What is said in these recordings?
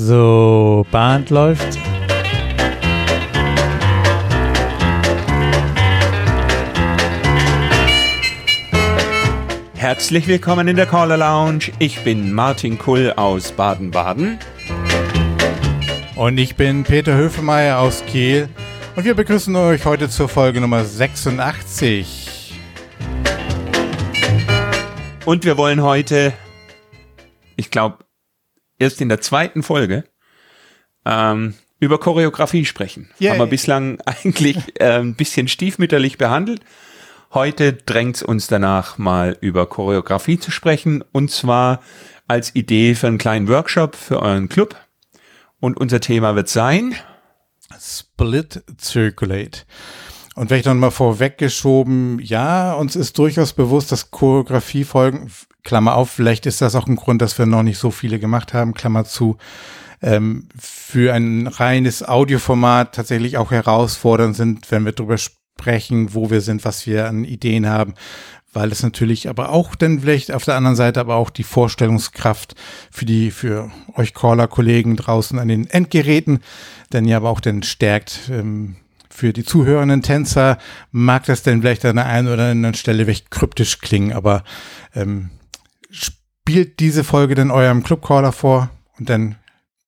So, Band läuft. Herzlich willkommen in der Caller Lounge. Ich bin Martin Kull aus Baden-Baden. Und ich bin Peter Höfemeier aus Kiel. Und wir begrüßen euch heute zur Folge Nummer 86. Und wir wollen heute, ich glaube, erst in der zweiten Folge ähm, über Choreografie sprechen. Yay. Haben wir bislang eigentlich äh, ein bisschen stiefmütterlich behandelt. Heute drängt es uns danach mal über Choreografie zu sprechen und zwar als Idee für einen kleinen Workshop für euren Club. Und unser Thema wird sein Split Circulate. Und vielleicht noch mal vorweggeschoben, ja, uns ist durchaus bewusst, dass Choreografiefolgen, Klammer auf, vielleicht ist das auch ein Grund, dass wir noch nicht so viele gemacht haben, Klammer zu, ähm, für ein reines Audioformat tatsächlich auch herausfordernd sind, wenn wir darüber sprechen, wo wir sind, was wir an Ideen haben, weil es natürlich aber auch dann vielleicht auf der anderen Seite aber auch die Vorstellungskraft für die, für euch Caller-Kollegen draußen an den Endgeräten, dann ja aber auch dann stärkt, ähm, für die zuhörenden Tänzer mag das denn vielleicht an der einen oder anderen Stelle recht kryptisch klingen, aber ähm, spielt diese Folge denn eurem Clubcaller vor und dann,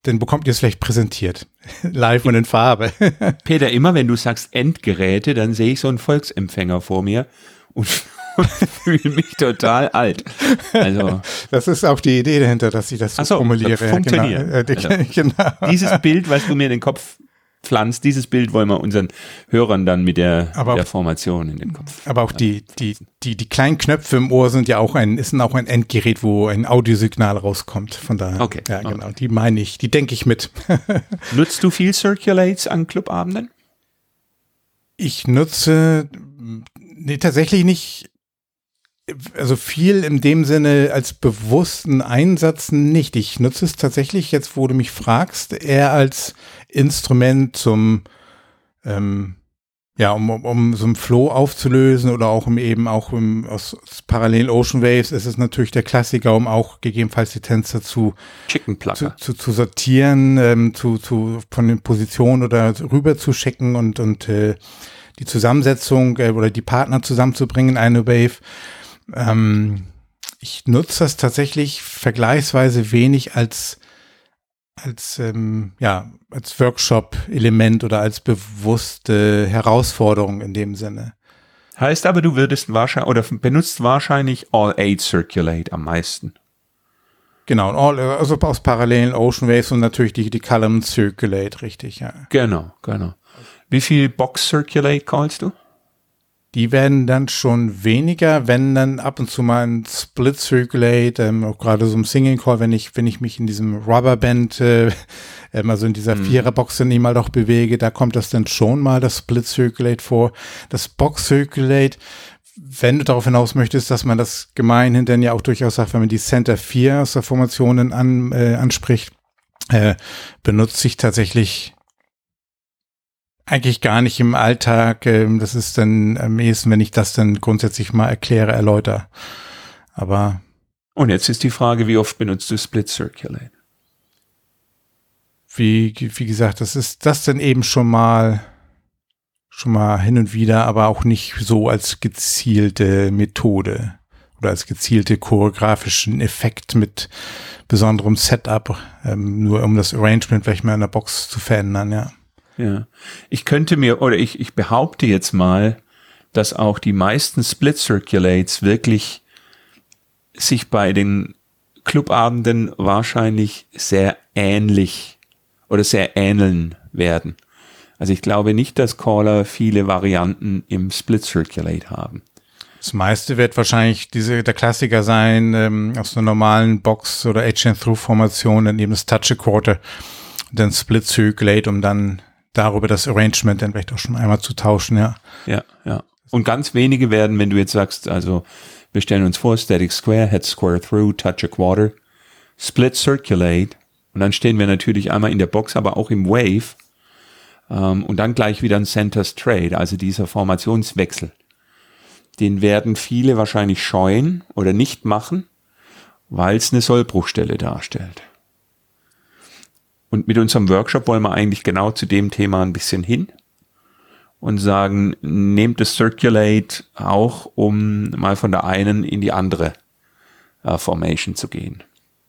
dann bekommt ihr es vielleicht präsentiert. Live und in Farbe. Peter, immer wenn du sagst Endgeräte, dann sehe ich so einen Volksempfänger vor mir und fühle mich total alt. Also das ist auch die Idee dahinter, dass ich das so, so formuliere. Das funktioniert. Genau. Äh, genau. Dieses Bild, was du mir in den Kopf pflanzt, dieses Bild wollen wir unseren Hörern dann mit der, aber der Formation in den Kopf. Aber auch die, die, die, die kleinen Knöpfe im Ohr sind ja auch ein, ist auch ein Endgerät, wo ein Audiosignal rauskommt. Von daher, okay. ja, genau. Okay. Die meine ich, die denke ich mit. Nutzt du viel Circulates an Clubabenden? Ich nutze, nee, tatsächlich nicht also viel in dem Sinne als bewussten Einsatz nicht. Ich nutze es tatsächlich jetzt, wo du mich fragst, eher als Instrument zum, ähm, ja, um, um, um so einen Flow aufzulösen oder auch um eben auch im, aus, aus parallelen Ocean Waves ist es natürlich der Klassiker, um auch gegebenenfalls die Tänzer zu, zu, zu, zu, sortieren, ähm, zu, zu, von den Positionen oder rüber zu schicken und, und äh, die Zusammensetzung äh, oder die Partner zusammenzubringen in eine Wave. Ähm, ich nutze das tatsächlich vergleichsweise wenig als als ähm, ja als Workshop-Element oder als bewusste Herausforderung in dem Sinne. Heißt aber, du würdest wahrscheinlich oder benutzt wahrscheinlich All Aid Circulate am meisten. Genau, all, also aus parallelen Ocean Waves und natürlich die, die Column Circulate, richtig, ja. Genau, genau. Wie viel Box Circulate callst du? Die werden dann schon weniger, wenn dann ab und zu mal ein Split Circulate, ähm, auch gerade so ein Singing Call, wenn ich, wenn ich mich in diesem Rubberband, äh, ähm, also in dieser mhm. Viererbox dann mal doch bewege, da kommt das dann schon mal das Split Circulate vor. Das Box Circulate, wenn du darauf hinaus möchtest, dass man das gemeinhin dann ja auch durchaus sagt, wenn man die Center 4 aus der Formation an, äh, anspricht, äh, benutze ich tatsächlich eigentlich gar nicht im Alltag. Ähm, das ist dann am ehesten, wenn ich das dann grundsätzlich mal erkläre, erläutere. Aber. Und jetzt ist die Frage, wie oft benutzt du Split Circulate? Wie, wie gesagt, das ist das dann eben schon mal, schon mal hin und wieder, aber auch nicht so als gezielte Methode oder als gezielte choreografischen Effekt mit besonderem Setup, ähm, nur um das Arrangement vielleicht mal in der Box zu verändern, ja. Ja. Ich könnte mir, oder ich, ich behaupte jetzt mal, dass auch die meisten Split Circulates wirklich sich bei den Clubabenden wahrscheinlich sehr ähnlich oder sehr ähneln werden. Also ich glaube nicht, dass Caller viele Varianten im Split Circulate haben. Das meiste wird wahrscheinlich diese, der Klassiker sein, ähm, aus einer normalen Box- oder Edge-and-Through-Formation, dann eben das Touch-a-Quarter, dann Split Circulate, um dann darüber das Arrangement dann vielleicht auch schon einmal zu tauschen, ja. Ja, ja. Und ganz wenige werden, wenn du jetzt sagst, also wir stellen uns vor, Static Square, Head Square Through, Touch a Quarter, Split Circulate und dann stehen wir natürlich einmal in der Box, aber auch im Wave ähm, und dann gleich wieder ein Center Straight, also dieser Formationswechsel. Den werden viele wahrscheinlich scheuen oder nicht machen, weil es eine Sollbruchstelle darstellt. Und mit unserem Workshop wollen wir eigentlich genau zu dem Thema ein bisschen hin und sagen, nehmt das Circulate auch, um mal von der einen in die andere äh, Formation zu gehen.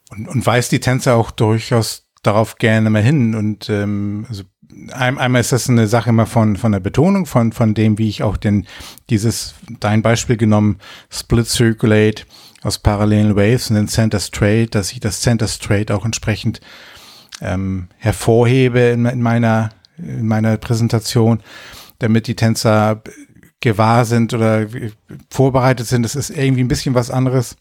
Und, und weist die Tänzer auch durchaus darauf gerne mal hin. Und ähm, also ein, einmal ist das eine Sache immer von, von der Betonung, von, von dem, wie ich auch den, dieses, dein Beispiel genommen, Split Circulate aus parallelen Waves und den Center Straight, dass ich das Center Straight auch entsprechend ähm, hervorhebe in, in meiner, in meiner Präsentation, damit die Tänzer gewahr sind oder vorbereitet sind. Das ist irgendwie ein bisschen was anderes.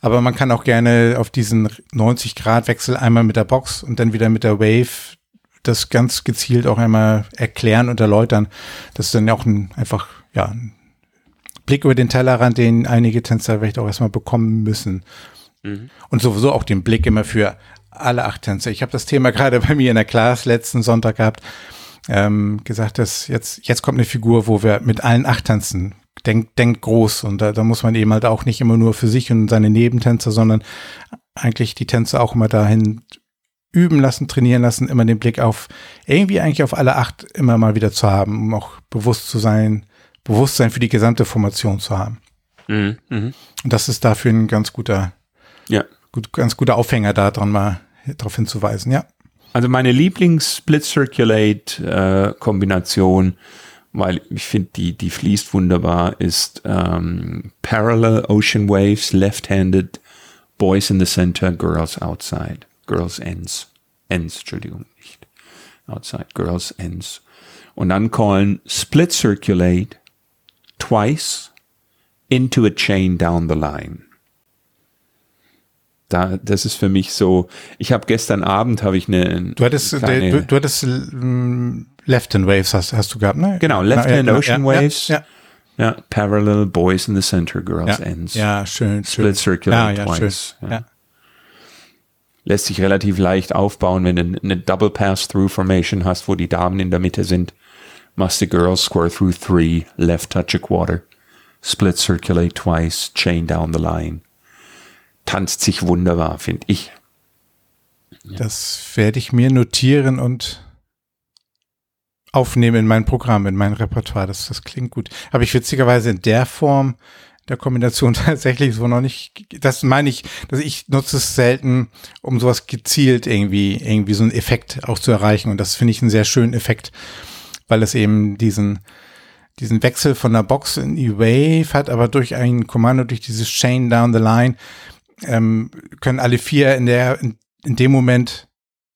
Aber man kann auch gerne auf diesen 90-Grad-Wechsel einmal mit der Box und dann wieder mit der Wave das ganz gezielt auch einmal erklären und erläutern. Das ist dann auch ein, einfach, ja, ein Blick über den Tellerrand, den einige Tänzer vielleicht auch erstmal bekommen müssen. Mhm. Und sowieso auch den Blick immer für alle acht Tänzer. Ich habe das Thema gerade bei mir in der Class letzten Sonntag gehabt, ähm, gesagt, dass jetzt, jetzt kommt eine Figur, wo wir mit allen acht tanzen denkt, denkt groß und da, da muss man eben halt auch nicht immer nur für sich und seine Nebentänzer, sondern eigentlich die Tänzer auch immer dahin üben lassen, trainieren lassen, immer den Blick auf irgendwie eigentlich auf alle acht immer mal wieder zu haben, um auch bewusst zu sein, Bewusstsein für die gesamte Formation zu haben. Mhm, mh. Und das ist dafür ein ganz guter, ja. Gut, ganz guter Aufhänger daran mal darauf hinzuweisen, ja. Also meine Lieblings-Split-Circulate-Kombination äh, weil ich finde, die, die fließt wunderbar, ist ähm, Parallel Ocean Waves, Left-Handed, Boys in the Center, Girls Outside. Girls Ends. Ends, Entschuldigung, nicht. Outside, Girls Ends. Und dann callen Split Circulate twice into a chain down the line. Da, das ist für mich so. Ich habe gestern Abend habe ich eine. Du hattest, kleine, du, du hattest ähm, Left-Hand Waves hast, hast du gehabt, ne? Genau, Left-Hand ja, Ocean ja, Waves. Ja, ja, Parallel Boys in the Center, Girls Ends. Ja, schön. Split Circular ja, twice. Schön. Lässt sich relativ leicht aufbauen, wenn du eine Double Pass-Through Formation hast, wo die Damen in der Mitte sind. Must the girls square through three, left touch a quarter. Split circulate twice, chain down the line. Tanzt sich wunderbar, finde ich. Das werde ich mir notieren und aufnehmen in mein Programm, in mein Repertoire. Das, das klingt gut. Habe ich witzigerweise in der Form der Kombination tatsächlich so noch nicht. Das meine ich, dass ich nutze es selten, um sowas gezielt irgendwie, irgendwie so einen Effekt auch zu erreichen. Und das finde ich einen sehr schönen Effekt, weil es eben diesen, diesen Wechsel von der Box in die Wave hat, aber durch ein Kommando, durch dieses Chain down the line, ähm, können alle vier in der, in, in dem Moment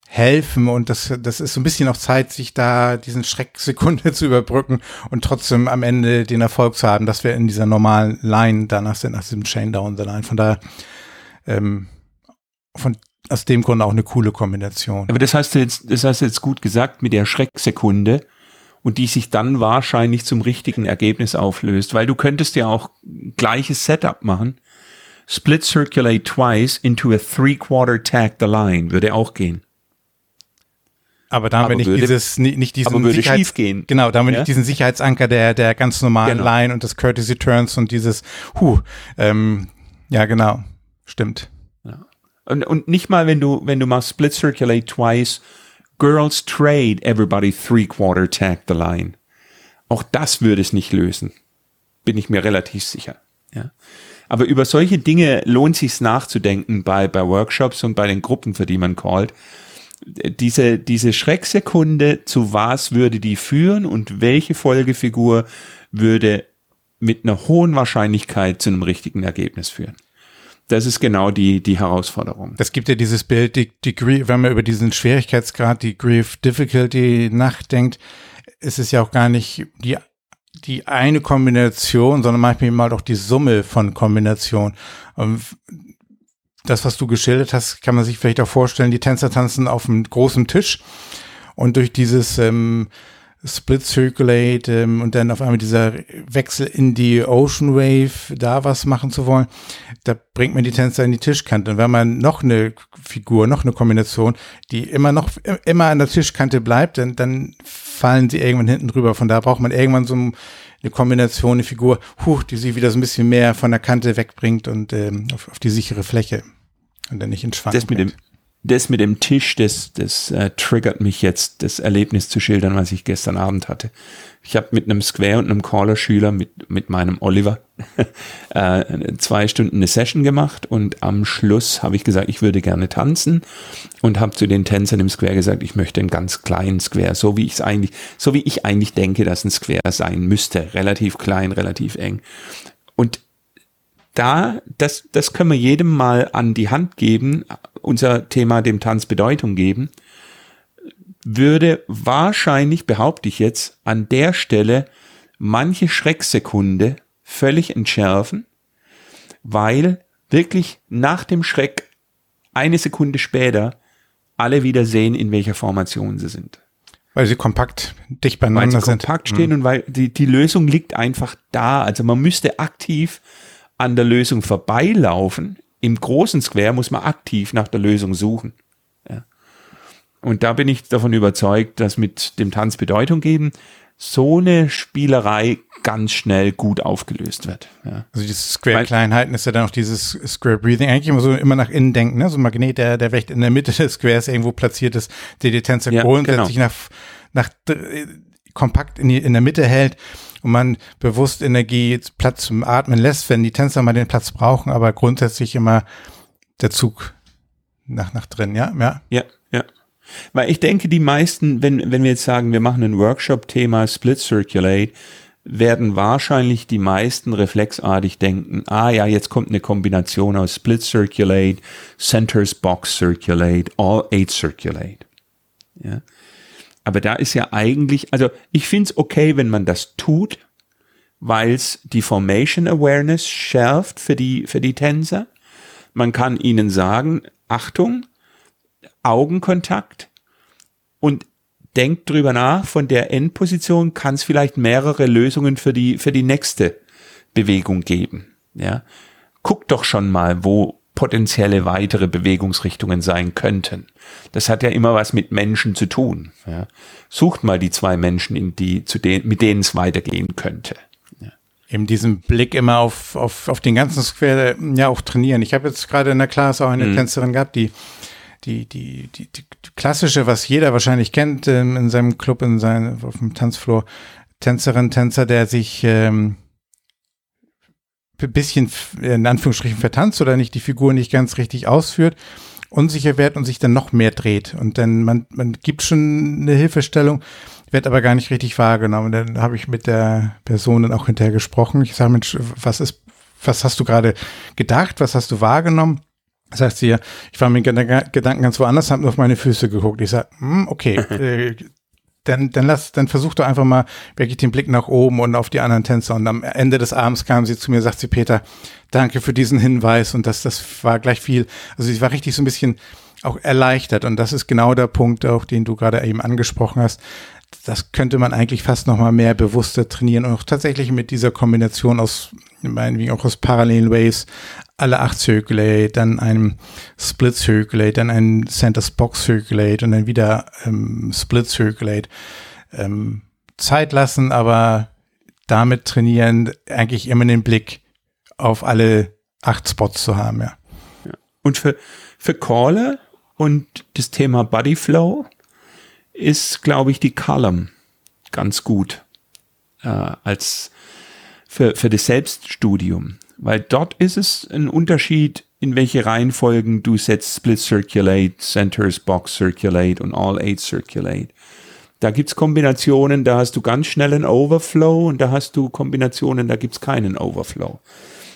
helfen und das, das ist so ein bisschen noch Zeit, sich da diesen Schrecksekunde zu überbrücken und trotzdem am Ende den Erfolg zu haben, dass wir in dieser normalen Line danach sind, nach diesem Chain Down the Line. Von daher, ähm, von, aus dem Grund auch eine coole Kombination. Aber das hast du jetzt, das hast du jetzt gut gesagt mit der Schrecksekunde und die sich dann wahrscheinlich zum richtigen Ergebnis auflöst, weil du könntest ja auch gleiches Setup machen. Split circulate twice into a three-quarter tag the line würde auch gehen. Aber da haben wir nicht würde, dieses, nicht diesen Sicherheits gehen. Genau, da haben wir ja? nicht diesen Sicherheitsanker der, der ganz normalen genau. Line und des Courtesy Turns und dieses, huh, ähm, ja, genau, stimmt. Ja. Und, und nicht mal, wenn du, wenn du machst Split Circulate twice, Girls Trade, everybody three quarter tag the line. Auch das würde es nicht lösen. Bin ich mir relativ sicher. Ja. Aber über solche Dinge lohnt sich nachzudenken bei, bei Workshops und bei den Gruppen, für die man callt diese, diese Schrecksekunde, zu was würde die führen und welche Folgefigur würde mit einer hohen Wahrscheinlichkeit zu einem richtigen Ergebnis führen. Das ist genau die, die Herausforderung. Das gibt ja dieses Bild, die, die, wenn man über diesen Schwierigkeitsgrad, die Grief Difficulty nachdenkt, ist es ja auch gar nicht die, die eine Kombination, sondern manchmal mal auch die Summe von Kombinationen. Das, was du geschildert hast, kann man sich vielleicht auch vorstellen, die Tänzer tanzen auf einem großen Tisch und durch dieses ähm, Split Circulate ähm, und dann auf einmal dieser Wechsel in die Ocean Wave, da was machen zu wollen, da bringt man die Tänzer in die Tischkante. Und wenn man noch eine Figur, noch eine Kombination, die immer noch, immer an der Tischkante bleibt, dann, dann fallen sie irgendwann hinten drüber. Von da braucht man irgendwann so eine Kombination, eine Figur, huch, die sie wieder so ein bisschen mehr von der Kante wegbringt und ähm, auf, auf die sichere Fläche. Und dann nicht ins Schwanken Das mit dem, das mit dem Tisch, das, das äh, triggert mich jetzt, das Erlebnis zu schildern, was ich gestern Abend hatte. Ich habe mit einem Square und einem Caller-Schüler, mit, mit meinem Oliver, äh, zwei Stunden eine Session gemacht und am Schluss habe ich gesagt, ich würde gerne tanzen und habe zu den Tänzern im Square gesagt, ich möchte einen ganz kleinen Square, so wie ich es eigentlich, so wie ich eigentlich denke, dass ein Square sein müsste, relativ klein, relativ eng. Und da, das, das können wir jedem mal an die Hand geben, unser Thema dem Tanz Bedeutung geben, würde wahrscheinlich, behaupte ich jetzt, an der Stelle manche Schrecksekunde völlig entschärfen, weil wirklich nach dem Schreck eine Sekunde später alle wieder sehen, in welcher Formation sie sind. Weil sie kompakt dicht beieinander weil sie sind. kompakt stehen mhm. und weil die, die Lösung liegt einfach da. Also man müsste aktiv an der Lösung vorbeilaufen. Im großen Square muss man aktiv nach der Lösung suchen. Ja. Und da bin ich davon überzeugt, dass mit dem Tanz Bedeutung geben so eine Spielerei ganz schnell gut aufgelöst wird. Ja. Also diese Square-Kleinheiten ist ja dann auch dieses Square Breathing. Eigentlich immer so immer nach innen denken, ne? So ein Magnet, der, der recht in der Mitte des Squares irgendwo platziert ist, der die Tänzer ja, grundsätzlich genau. nach, nach kompakt in, die, in der Mitte hält und man bewusst Energie, Platz zum Atmen lässt, wenn die Tänzer mal den Platz brauchen, aber grundsätzlich immer der Zug nach, nach drin, ja? Ja, ja, ja. Weil ich denke, die meisten, wenn, wenn wir jetzt sagen, wir machen ein Workshop-Thema Split Circulate, werden wahrscheinlich die meisten reflexartig denken, ah ja, jetzt kommt eine Kombination aus Split Circulate, Centers Box Circulate, All Eight Circulate. Ja. Aber da ist ja eigentlich, also ich finde es okay, wenn man das tut, weil es die Formation Awareness schärft für die, für die Tänzer. Man kann ihnen sagen, Achtung, Augenkontakt und denkt drüber nach, von der Endposition kann es vielleicht mehrere Lösungen für die, für die nächste Bewegung geben. Ja. Guckt doch schon mal, wo potenzielle weitere Bewegungsrichtungen sein könnten. Das hat ja immer was mit Menschen zu tun. Ja. Sucht mal die zwei Menschen, in die, zu denen, mit denen es weitergehen könnte. Ja. Eben diesen Blick immer auf, auf, auf den ganzen Square, ja, auch trainieren. Ich habe jetzt gerade in der Klasse auch eine mhm. Tänzerin gehabt, die, die, die, die, die klassische, was jeder wahrscheinlich kennt ähm, in seinem Club, in seinem, auf dem Tanzfloor, Tänzerin, Tänzer, der sich, ähm, bisschen in Anführungsstrichen vertanzt oder nicht die Figur nicht ganz richtig ausführt, unsicher wird und sich dann noch mehr dreht. Und dann man, man gibt schon eine Hilfestellung, wird aber gar nicht richtig wahrgenommen. Und dann habe ich mit der Person dann auch hinterher gesprochen. Ich sage, Mensch, was ist, was hast du gerade gedacht? Was hast du wahrgenommen? Heißt sie, ich war mit Gedanken ganz woanders, habe nur auf meine Füße geguckt. Ich sage, hm, okay, äh, dann, dann lass, dann versuch doch einfach mal wirklich den Blick nach oben und auf die anderen Tänzer. Und am Ende des Abends kam sie zu mir, sagt sie, Peter, danke für diesen Hinweis. Und das, das war gleich viel. Also sie war richtig so ein bisschen auch erleichtert. Und das ist genau der Punkt auch, den du gerade eben angesprochen hast. Das könnte man eigentlich fast noch mal mehr bewusster trainieren und auch tatsächlich mit dieser Kombination aus, meinetwegen auch aus parallelen Ways, alle acht Circulate, dann einem Split Circulate, dann ein Centers Box Circulate und dann wieder ähm, Split Circulate. Ähm, Zeit lassen, aber damit trainieren, eigentlich immer den Blick auf alle acht Spots zu haben, ja. ja. Und für, für Caller und das Thema Body Flow ist, glaube ich, die Column ganz gut äh, als für, für das Selbststudium. Weil dort ist es ein Unterschied, in welche Reihenfolgen du setzt Split Circulate, Centers Box Circulate und All Eight Circulate. Da gibt's Kombinationen, da hast du ganz schnell einen Overflow und da hast du Kombinationen, da gibt's keinen Overflow.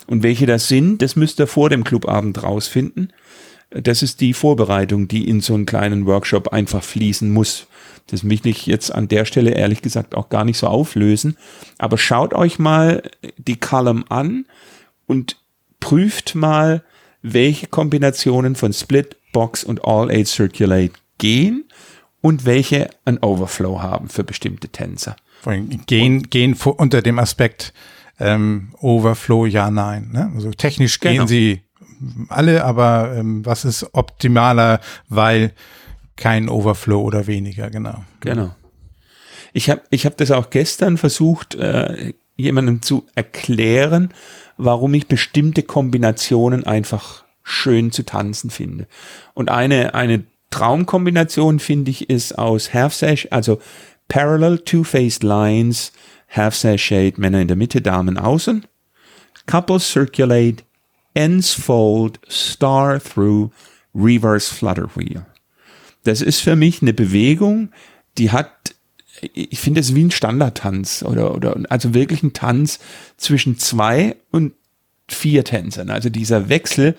Und welche das sind, das müsst ihr vor dem Clubabend rausfinden. Das ist die Vorbereitung, die in so einen kleinen Workshop einfach fließen muss. Das will ich jetzt an der Stelle ehrlich gesagt auch gar nicht so auflösen. Aber schaut euch mal die Column an und prüft mal, welche Kombinationen von Split, Box und All Eight Circulate gehen und welche ein Overflow haben für bestimmte Tänzer. Gehen, gehen unter dem Aspekt ähm, Overflow, ja, nein. Ne? Also technisch gehen genau. sie alle, aber ähm, was ist optimaler, weil kein Overflow oder weniger, genau. Genau. Ich habe ich hab das auch gestern versucht, äh, jemandem zu erklären, warum ich bestimmte Kombinationen einfach schön zu tanzen finde. Und eine, eine Traumkombination finde ich ist aus Half Sash, also Parallel Two-Faced Lines, Half Sashade, Männer in der Mitte, Damen außen, Couple Circulate, Ends Fold, Star Through, Reverse Flutter Wheel. Das ist für mich eine Bewegung, die hat, ich finde es wie ein Standardtanz oder, oder, also wirklich ein Tanz zwischen zwei und vier Tänzern. Also dieser Wechsel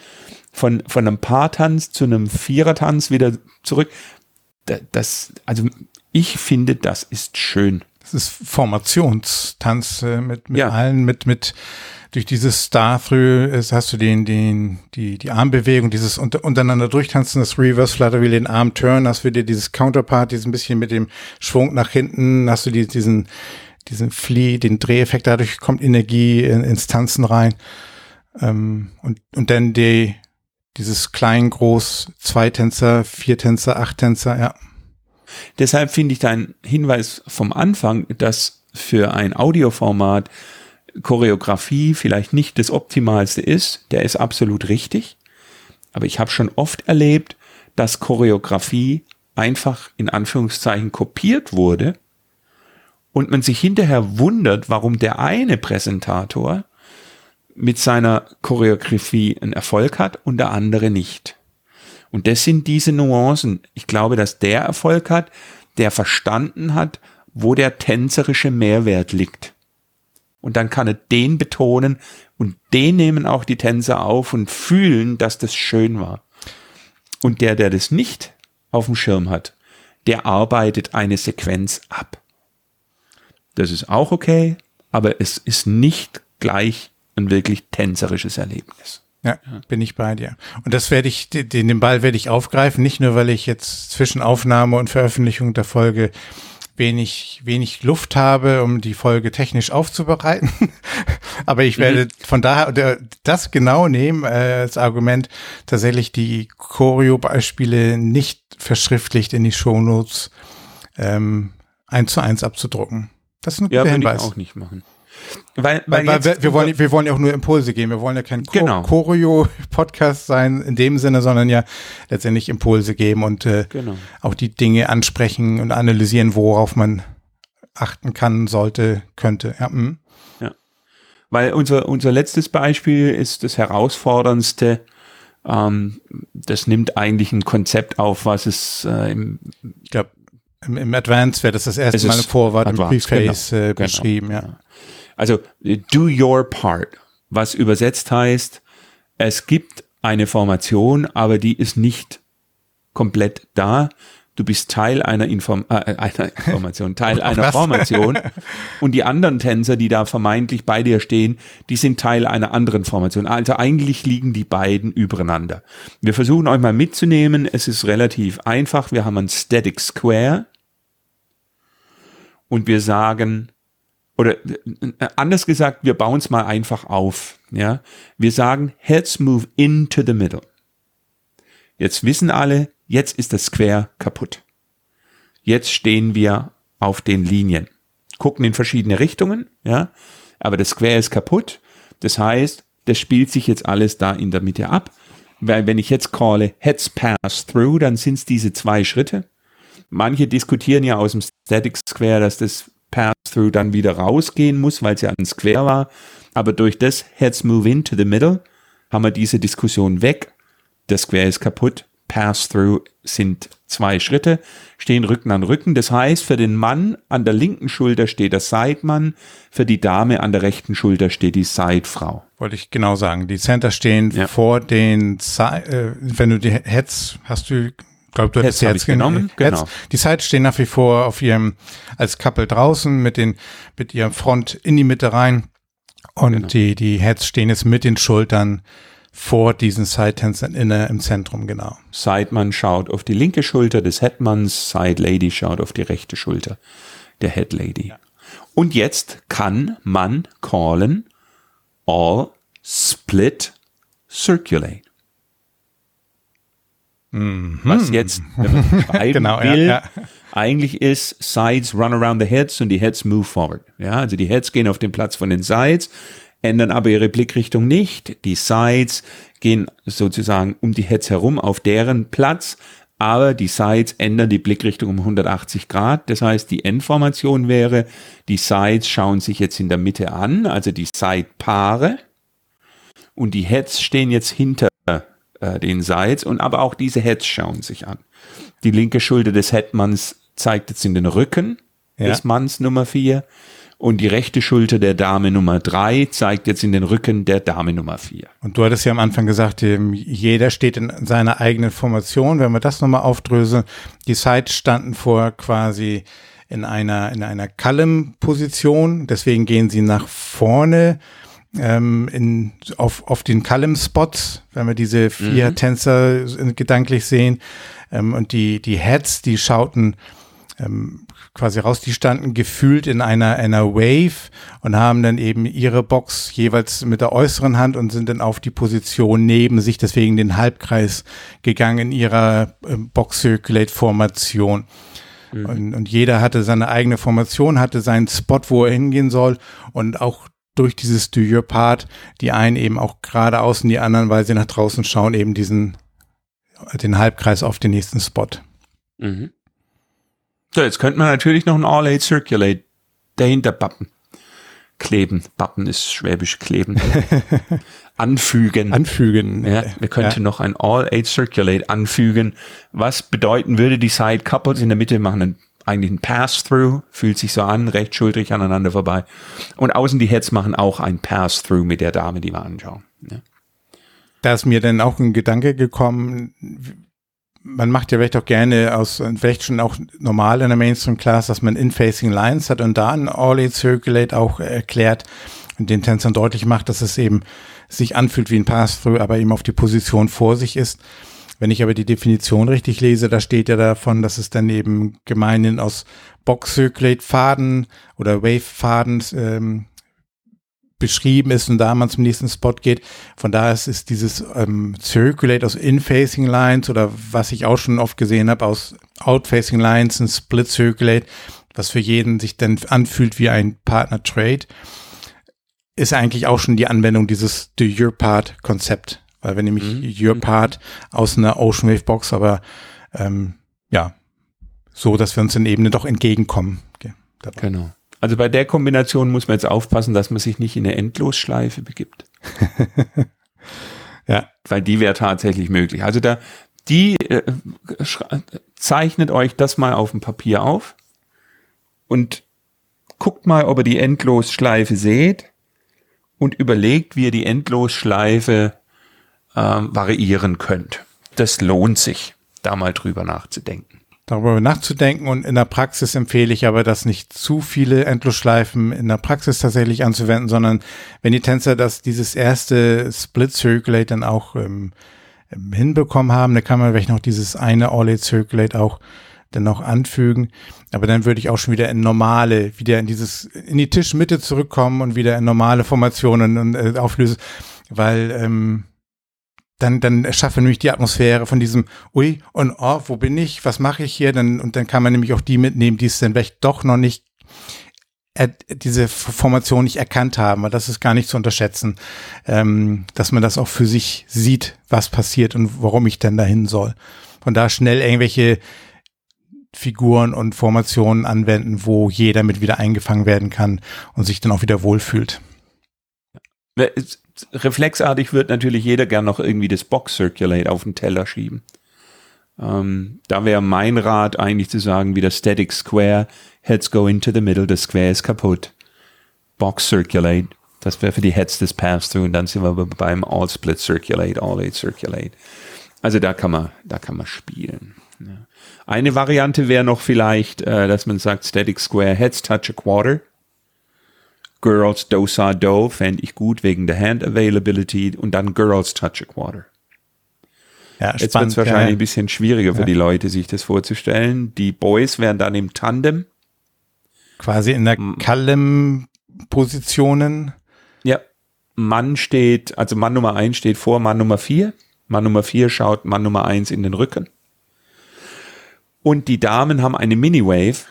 von, von einem Paartanz zu einem Vierertanz wieder zurück. Das, also ich finde, das ist schön. Das ist Formationstanz äh, mit, mit ja. allen, mit, mit, durch dieses Star-Through hast du den, den, die, die Armbewegung, dieses unter, untereinander durchtanzen, das Reverse Flutter Wheel, den Arm Turn, hast du wieder dieses Counterpart, dieses bisschen mit dem Schwung nach hinten, hast du die, diesen, diesen Flee, den Dreheffekt, dadurch kommt Energie in, ins Tanzen rein. Ähm, und, und dann die, dieses klein, groß, zwei Tänzer, vier Tänzer, acht Tänzer, ja. Deshalb finde ich deinen Hinweis vom Anfang, dass für ein Audioformat Choreografie vielleicht nicht das Optimalste ist, der ist absolut richtig. Aber ich habe schon oft erlebt, dass Choreografie einfach in Anführungszeichen kopiert wurde und man sich hinterher wundert, warum der eine Präsentator mit seiner Choreografie einen Erfolg hat und der andere nicht. Und das sind diese Nuancen. Ich glaube, dass der Erfolg hat, der verstanden hat, wo der tänzerische Mehrwert liegt. Und dann kann er den betonen und den nehmen auch die Tänzer auf und fühlen, dass das schön war. Und der, der das nicht auf dem Schirm hat, der arbeitet eine Sequenz ab. Das ist auch okay, aber es ist nicht gleich ein wirklich tänzerisches Erlebnis. Ja, bin ich bei dir. Und das werde ich, den, den Ball werde ich aufgreifen, nicht nur, weil ich jetzt zwischen Aufnahme und Veröffentlichung der Folge wenig, wenig Luft habe, um die Folge technisch aufzubereiten. Aber ich werde mhm. von daher das genau nehmen äh, als Argument, tatsächlich die Choreo-Beispiele nicht verschriftlicht in die Shownotes ähm, eins zu eins abzudrucken. Das ist ein guter ja, Hinweis. Ich auch nicht machen. Weil, weil, weil wir, wir, wollen, wir wollen ja auch nur Impulse geben. Wir wollen ja kein genau. Choreo-Podcast sein in dem Sinne, sondern ja letztendlich Impulse geben und äh, genau. auch die Dinge ansprechen und analysieren, worauf man achten kann, sollte, könnte. Ja, mh. ja. Weil unser, unser letztes Beispiel ist das herausforderndste. Ähm, das nimmt eigentlich ein Konzept auf, was es äh, im, ich glaube, im, im Advanced wäre das das erste Mal im Vorwort, im Preface genau, äh, genau. beschrieben, genau, ja. Also do your part, was übersetzt heißt, es gibt eine Formation, aber die ist nicht komplett da. Du bist Teil einer, Inform äh, einer Information, Teil einer Formation und die anderen Tänzer, die da vermeintlich bei dir stehen, die sind Teil einer anderen Formation. Also eigentlich liegen die beiden übereinander. Wir versuchen euch mal mitzunehmen. Es ist relativ einfach. Wir haben ein Static Square und wir sagen, oder äh, anders gesagt, wir bauen es mal einfach auf. Ja, wir sagen, Heads move into the middle. Jetzt wissen alle, jetzt ist das Square kaputt. Jetzt stehen wir auf den Linien, gucken in verschiedene Richtungen, ja, aber das Square ist kaputt. Das heißt, das spielt sich jetzt alles da in der Mitte ab. Weil wenn ich jetzt calle Heads pass through, dann sind es diese zwei Schritte. Manche diskutieren ja aus dem Static Square, dass das Pass-Through dann wieder rausgehen muss, weil es ja ein Square war. Aber durch das Heads Move into the Middle haben wir diese Diskussion weg. Der Square ist kaputt. Pass-Through sind zwei Schritte, stehen Rücken an Rücken. Das heißt, für den Mann an der linken Schulter steht der Sidemann, für die Dame an der rechten Schulter steht die Sidefrau. Wollte ich genau sagen. Die Center stehen ja. vor den, äh, wenn du die Heads, hast du ich glaube, du hättest jetzt genommen. Genau. Die Sides stehen nach wie vor auf ihrem, als Couple draußen mit den, mit ihrem Front in die Mitte rein. Und genau. die, die Heads stehen jetzt mit den Schultern vor diesen Side-Tänzern inne im Zentrum, genau. Sidemann schaut auf die linke Schulter des Headmanns, Side Lady schaut auf die rechte Schulter der Head Lady. Ja. Und jetzt kann man callen all split circulate. Mhm. Was jetzt, wenn man genau, will, ja, ja. eigentlich ist Sides run around the heads und die Heads move forward. Ja, also die Heads gehen auf den Platz von den Sides. ändern aber ihre Blickrichtung nicht. Die Sides gehen sozusagen um die Heads herum auf deren Platz, aber die Sides ändern die Blickrichtung um 180 Grad. Das heißt, die Endformation wäre, die Sides schauen sich jetzt in der Mitte an, also die Side-Paare. Und die Heads stehen jetzt hinter äh, den Sides und aber auch diese Heads schauen sich an. Die linke Schulter des Headmanns zeigt jetzt in den Rücken ja. des Manns Nummer 4 und die rechte Schulter der Dame Nummer drei zeigt jetzt in den Rücken der Dame Nummer vier. Und du hattest ja am Anfang gesagt, jeder steht in seiner eigenen Formation. Wenn wir das nochmal aufdröseln, die Sides standen vor quasi in einer, in einer Column-Position, deswegen gehen sie nach vorne ähm, in, auf, auf den Column-Spots, wenn wir diese vier mhm. Tänzer gedanklich sehen. Ähm, und die, die Heads, die schauten ähm, quasi raus. Die standen gefühlt in einer, einer Wave und haben dann eben ihre Box jeweils mit der äußeren Hand und sind dann auf die Position neben sich, deswegen den Halbkreis gegangen in ihrer äh, Box-Circulate-Formation. Mhm. Und, und jeder hatte seine eigene Formation, hatte seinen Spot, wo er hingehen soll und auch durch dieses Do Your Part, die einen eben auch geradeaus und die anderen, weil sie nach draußen schauen, eben diesen, den Halbkreis auf den nächsten Spot. Mhm. So, jetzt könnte man natürlich noch ein All-Aid Circulate dahinter bappen. Kleben. Bappen ist schwäbisch kleben. anfügen. Anfügen. Ja, wir könnten ja. noch ein All-Aid Circulate anfügen, was bedeuten würde, die Side Couples in der Mitte machen einen, eigentlich ein Pass-Through, fühlt sich so an, recht schultrig aneinander vorbei. Und außen die Heads machen auch ein Pass-Through mit der Dame, die wir anschauen. Ja. Da ist mir dann auch ein Gedanke gekommen, man macht ja vielleicht auch gerne aus, vielleicht schon auch normal in der Mainstream-Class, dass man In-Facing Lines hat und da ein All-Aid Circulate auch erklärt und den Tänzern deutlich macht, dass es eben sich anfühlt wie ein Pass-Through, aber eben auf die Position vor sich ist. Wenn ich aber die Definition richtig lese, da steht ja davon, dass es dann eben gemeinhin aus Box-Circulate-Faden oder Wave-Faden ähm, beschrieben ist und da man zum nächsten Spot geht. Von daher ist, ist dieses ähm, Circulate aus In-Facing Lines oder was ich auch schon oft gesehen habe aus Out-Facing Lines, ein Split Circulate, was für jeden sich dann anfühlt wie ein Partner Trade, ist eigentlich auch schon die Anwendung dieses Do Your Part Konzept, weil wir nämlich mhm. Your Part aus einer Ocean Wave Box, aber ähm, ja, so, dass wir uns in Ebene doch entgegenkommen. Okay, genau. Also bei der Kombination muss man jetzt aufpassen, dass man sich nicht in eine Endlosschleife begibt. ja. Weil die wäre tatsächlich möglich. Also da, die äh, zeichnet euch das mal auf dem Papier auf und guckt mal, ob ihr die Endlosschleife seht und überlegt, wie ihr die Endlosschleife äh, variieren könnt. Das lohnt sich, da mal drüber nachzudenken darüber nachzudenken und in der Praxis empfehle ich aber, das nicht zu viele Endlosschleifen in der Praxis tatsächlich anzuwenden, sondern wenn die Tänzer das dieses erste Split Circulate dann auch ähm, hinbekommen haben, dann kann man vielleicht noch dieses eine All Circulate auch dann noch anfügen. Aber dann würde ich auch schon wieder in normale, wieder in dieses, in die Tischmitte zurückkommen und wieder in normale Formationen und äh, auflösen, weil ähm, dann, dann erschaffe nämlich die Atmosphäre von diesem Ui und oh, wo bin ich, was mache ich hier? Dann, und dann kann man nämlich auch die mitnehmen, die es dann vielleicht doch noch nicht äh, diese Formation nicht erkannt haben, weil das ist gar nicht zu unterschätzen, ähm, dass man das auch für sich sieht, was passiert und warum ich denn dahin soll. Von da schnell irgendwelche Figuren und Formationen anwenden, wo jeder mit wieder eingefangen werden kann und sich dann auch wieder wohlfühlt reflexartig wird natürlich jeder gern noch irgendwie das Box Circulate auf den Teller schieben. Ähm, da wäre mein Rat eigentlich zu sagen, wieder Static Square, Heads go into the middle, the Square ist kaputt. Box Circulate, das wäre für die Heads das Pass-Through und dann sind wir beim All Split Circulate, All Eight Circulate. Also da kann man, da kann man spielen. Ja. Eine Variante wäre noch vielleicht, äh, dass man sagt Static Square, Heads touch a quarter. Girls Do Sa Do fände ich gut wegen der Hand Availability und dann Girls Touch a Quarter. Ja, Jetzt wird es wahrscheinlich ja. ein bisschen schwieriger für ja. die Leute, sich das vorzustellen. Die Boys wären dann im Tandem. Quasi in der Kallem-Positionen. Ja. Mann steht, also Mann Nummer eins steht vor Mann Nummer vier. Mann Nummer vier schaut Mann Nummer eins in den Rücken. Und die Damen haben eine Mini-Wave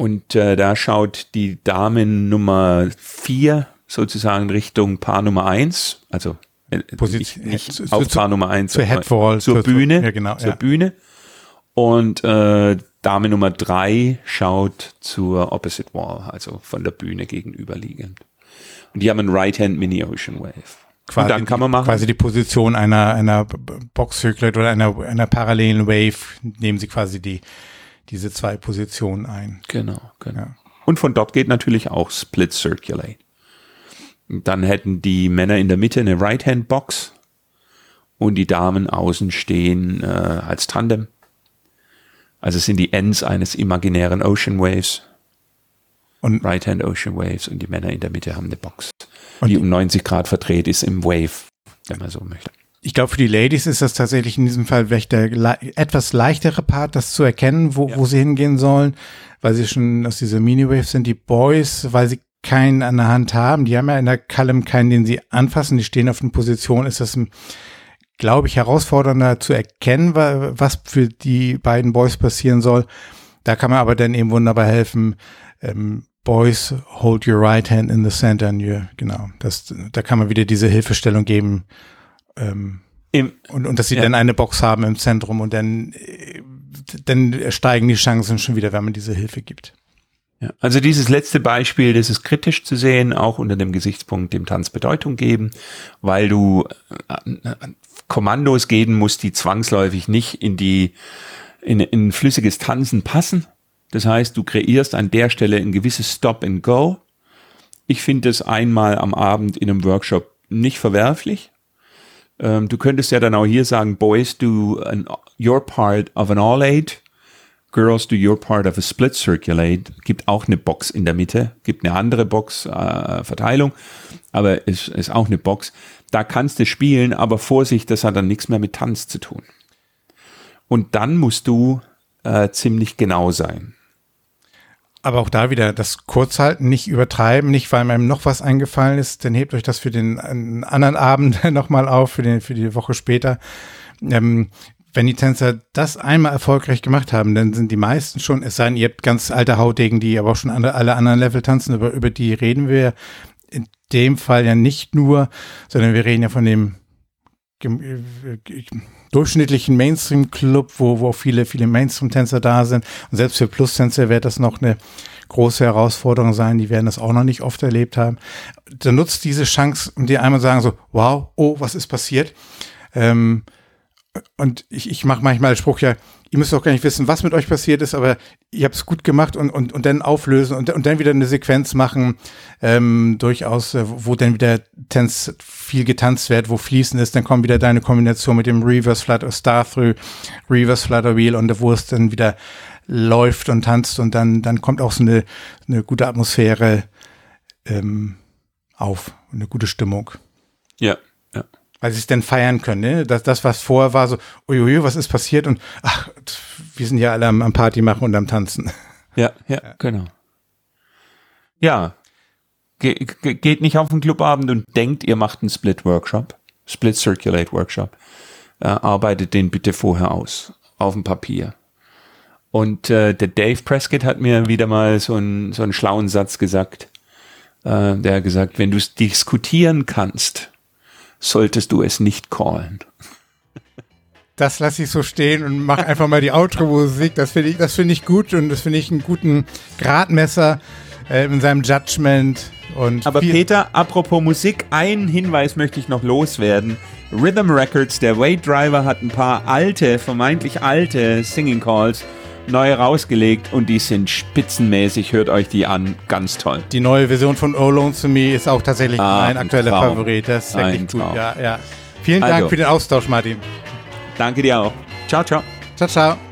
und äh, da schaut die Dame Nummer vier sozusagen Richtung Paar Nummer eins, also äh, Position, nicht, nicht zu, auf zu, Paar Nummer eins, zur Headwall, zur, zur Bühne, ja, genau, zur ja. Bühne. Und äh, Dame Nummer drei schaut zur Opposite Wall, also von der Bühne gegenüberliegend. Und die haben einen Right-Hand Mini Ocean Wave. Quasi, und dann kann man machen. Quasi die Position einer, einer Box Circlet oder einer, einer parallelen Wave nehmen sie quasi die, diese zwei Positionen ein. Genau, genau. Ja. Und von dort geht natürlich auch Split Circulate. Dann hätten die Männer in der Mitte eine Right-Hand-Box und die Damen außen stehen äh, als Tandem. Also es sind die Ends eines imaginären Ocean Waves. Und Right-Hand Ocean Waves und die Männer in der Mitte haben eine Box, die um 90 Grad verdreht ist im Wave, wenn man so möchte. Ich glaube, für die Ladies ist das tatsächlich in diesem Fall vielleicht der le etwas leichtere Part, das zu erkennen, wo, ja. wo sie hingehen sollen, weil sie schon aus dieser Mini-Wave sind. Die Boys, weil sie keinen an der Hand haben, die haben ja in der Column keinen, den sie anfassen, die stehen auf einer Position, ist das, glaube ich, herausfordernder zu erkennen, was für die beiden Boys passieren soll. Da kann man aber dann eben wunderbar helfen, ähm, Boys, hold your right hand in the center and you, genau, das, da kann man wieder diese Hilfestellung geben, ähm, Im, und, und dass sie ja. dann eine Box haben im Zentrum und dann, äh, dann steigen die Chancen schon wieder, wenn man diese Hilfe gibt. Ja, also dieses letzte Beispiel, das ist kritisch zu sehen, auch unter dem Gesichtspunkt dem Tanz Bedeutung geben, weil du äh, Kommandos geben musst, die zwangsläufig nicht in die in, in flüssiges Tanzen passen, das heißt, du kreierst an der Stelle ein gewisses Stop and Go. Ich finde es einmal am Abend in einem Workshop nicht verwerflich. Ähm, du könntest ja dann auch hier sagen, Boys do an, your part of an All-Aid. Girls do your part of a Split Circulate. Gibt auch eine Box in der Mitte. Gibt eine andere Box, äh, Verteilung. Aber es ist, ist auch eine Box. Da kannst du spielen, aber Vorsicht, das hat dann nichts mehr mit Tanz zu tun. Und dann musst du äh, ziemlich genau sein. Aber auch da wieder das Kurzhalten, nicht übertreiben, nicht weil einem noch was eingefallen ist, dann hebt euch das für den anderen Abend nochmal auf, für, den, für die Woche später. Ähm, wenn die Tänzer das einmal erfolgreich gemacht haben, dann sind die meisten schon, es sei denn, ihr habt ganz alte Hautdegen, die aber auch schon alle, alle anderen Level tanzen, über, über die reden wir in dem Fall ja nicht nur, sondern wir reden ja von dem durchschnittlichen Mainstream-Club, wo, wo viele, viele Mainstream-Tänzer da sind. Und selbst für Plus-Tänzer wird das noch eine große Herausforderung sein. Die werden das auch noch nicht oft erlebt haben. Dann nutzt diese Chance, um dir einmal sagen so, wow, oh, was ist passiert? Ähm, und ich, ich mache manchmal den Spruch ja, ihr müsst auch gar nicht wissen, was mit euch passiert ist, aber ihr habt es gut gemacht und, und, und dann auflösen und, und dann wieder eine Sequenz machen, ähm, durchaus, äh, wo dann wieder Tanz viel getanzt wird, wo Fließen ist, dann kommt wieder deine Kombination mit dem Reverse Flutter Star Through, Reverse Flutter Wheel und wo es dann wieder läuft und tanzt und dann, dann kommt auch so eine, eine gute Atmosphäre ähm, auf, eine gute Stimmung. Ja, ja weil sie es denn feiern können. Ne? Das, das, was vorher war, so, uiuiui, was ist passiert? Und ach, wir sind ja alle am, am Party machen und am Tanzen. Ja, ja, ja. genau. Ja, Ge ge geht nicht auf den Clubabend und denkt, ihr macht einen Split-Workshop, Split-Circulate-Workshop. Äh, arbeitet den bitte vorher aus, auf dem Papier. Und äh, der Dave Prescott hat mir wieder mal so, ein, so einen schlauen Satz gesagt. Äh, der hat gesagt, wenn du es diskutieren kannst, solltest du es nicht callen. Das lasse ich so stehen und mache einfach mal die Outro-Musik. Das finde ich, das finde ich gut und das finde ich einen guten Gradmesser äh, in seinem Judgment. Und Aber Peter, apropos Musik, einen Hinweis möchte ich noch loswerden. Rhythm Records, der Wade Driver hat ein paar alte, vermeintlich alte Singing Calls neu rausgelegt und die sind spitzenmäßig. Hört euch die an, ganz toll. Die neue Version von Oh Lonesome Me ist auch tatsächlich ah, mein aktueller Traum. Favorit. Das ist wirklich gut. Ja, ja. Vielen Dank also. für den Austausch, Martin. Danke dir auch. Ciao, ciao. Ciao, ciao.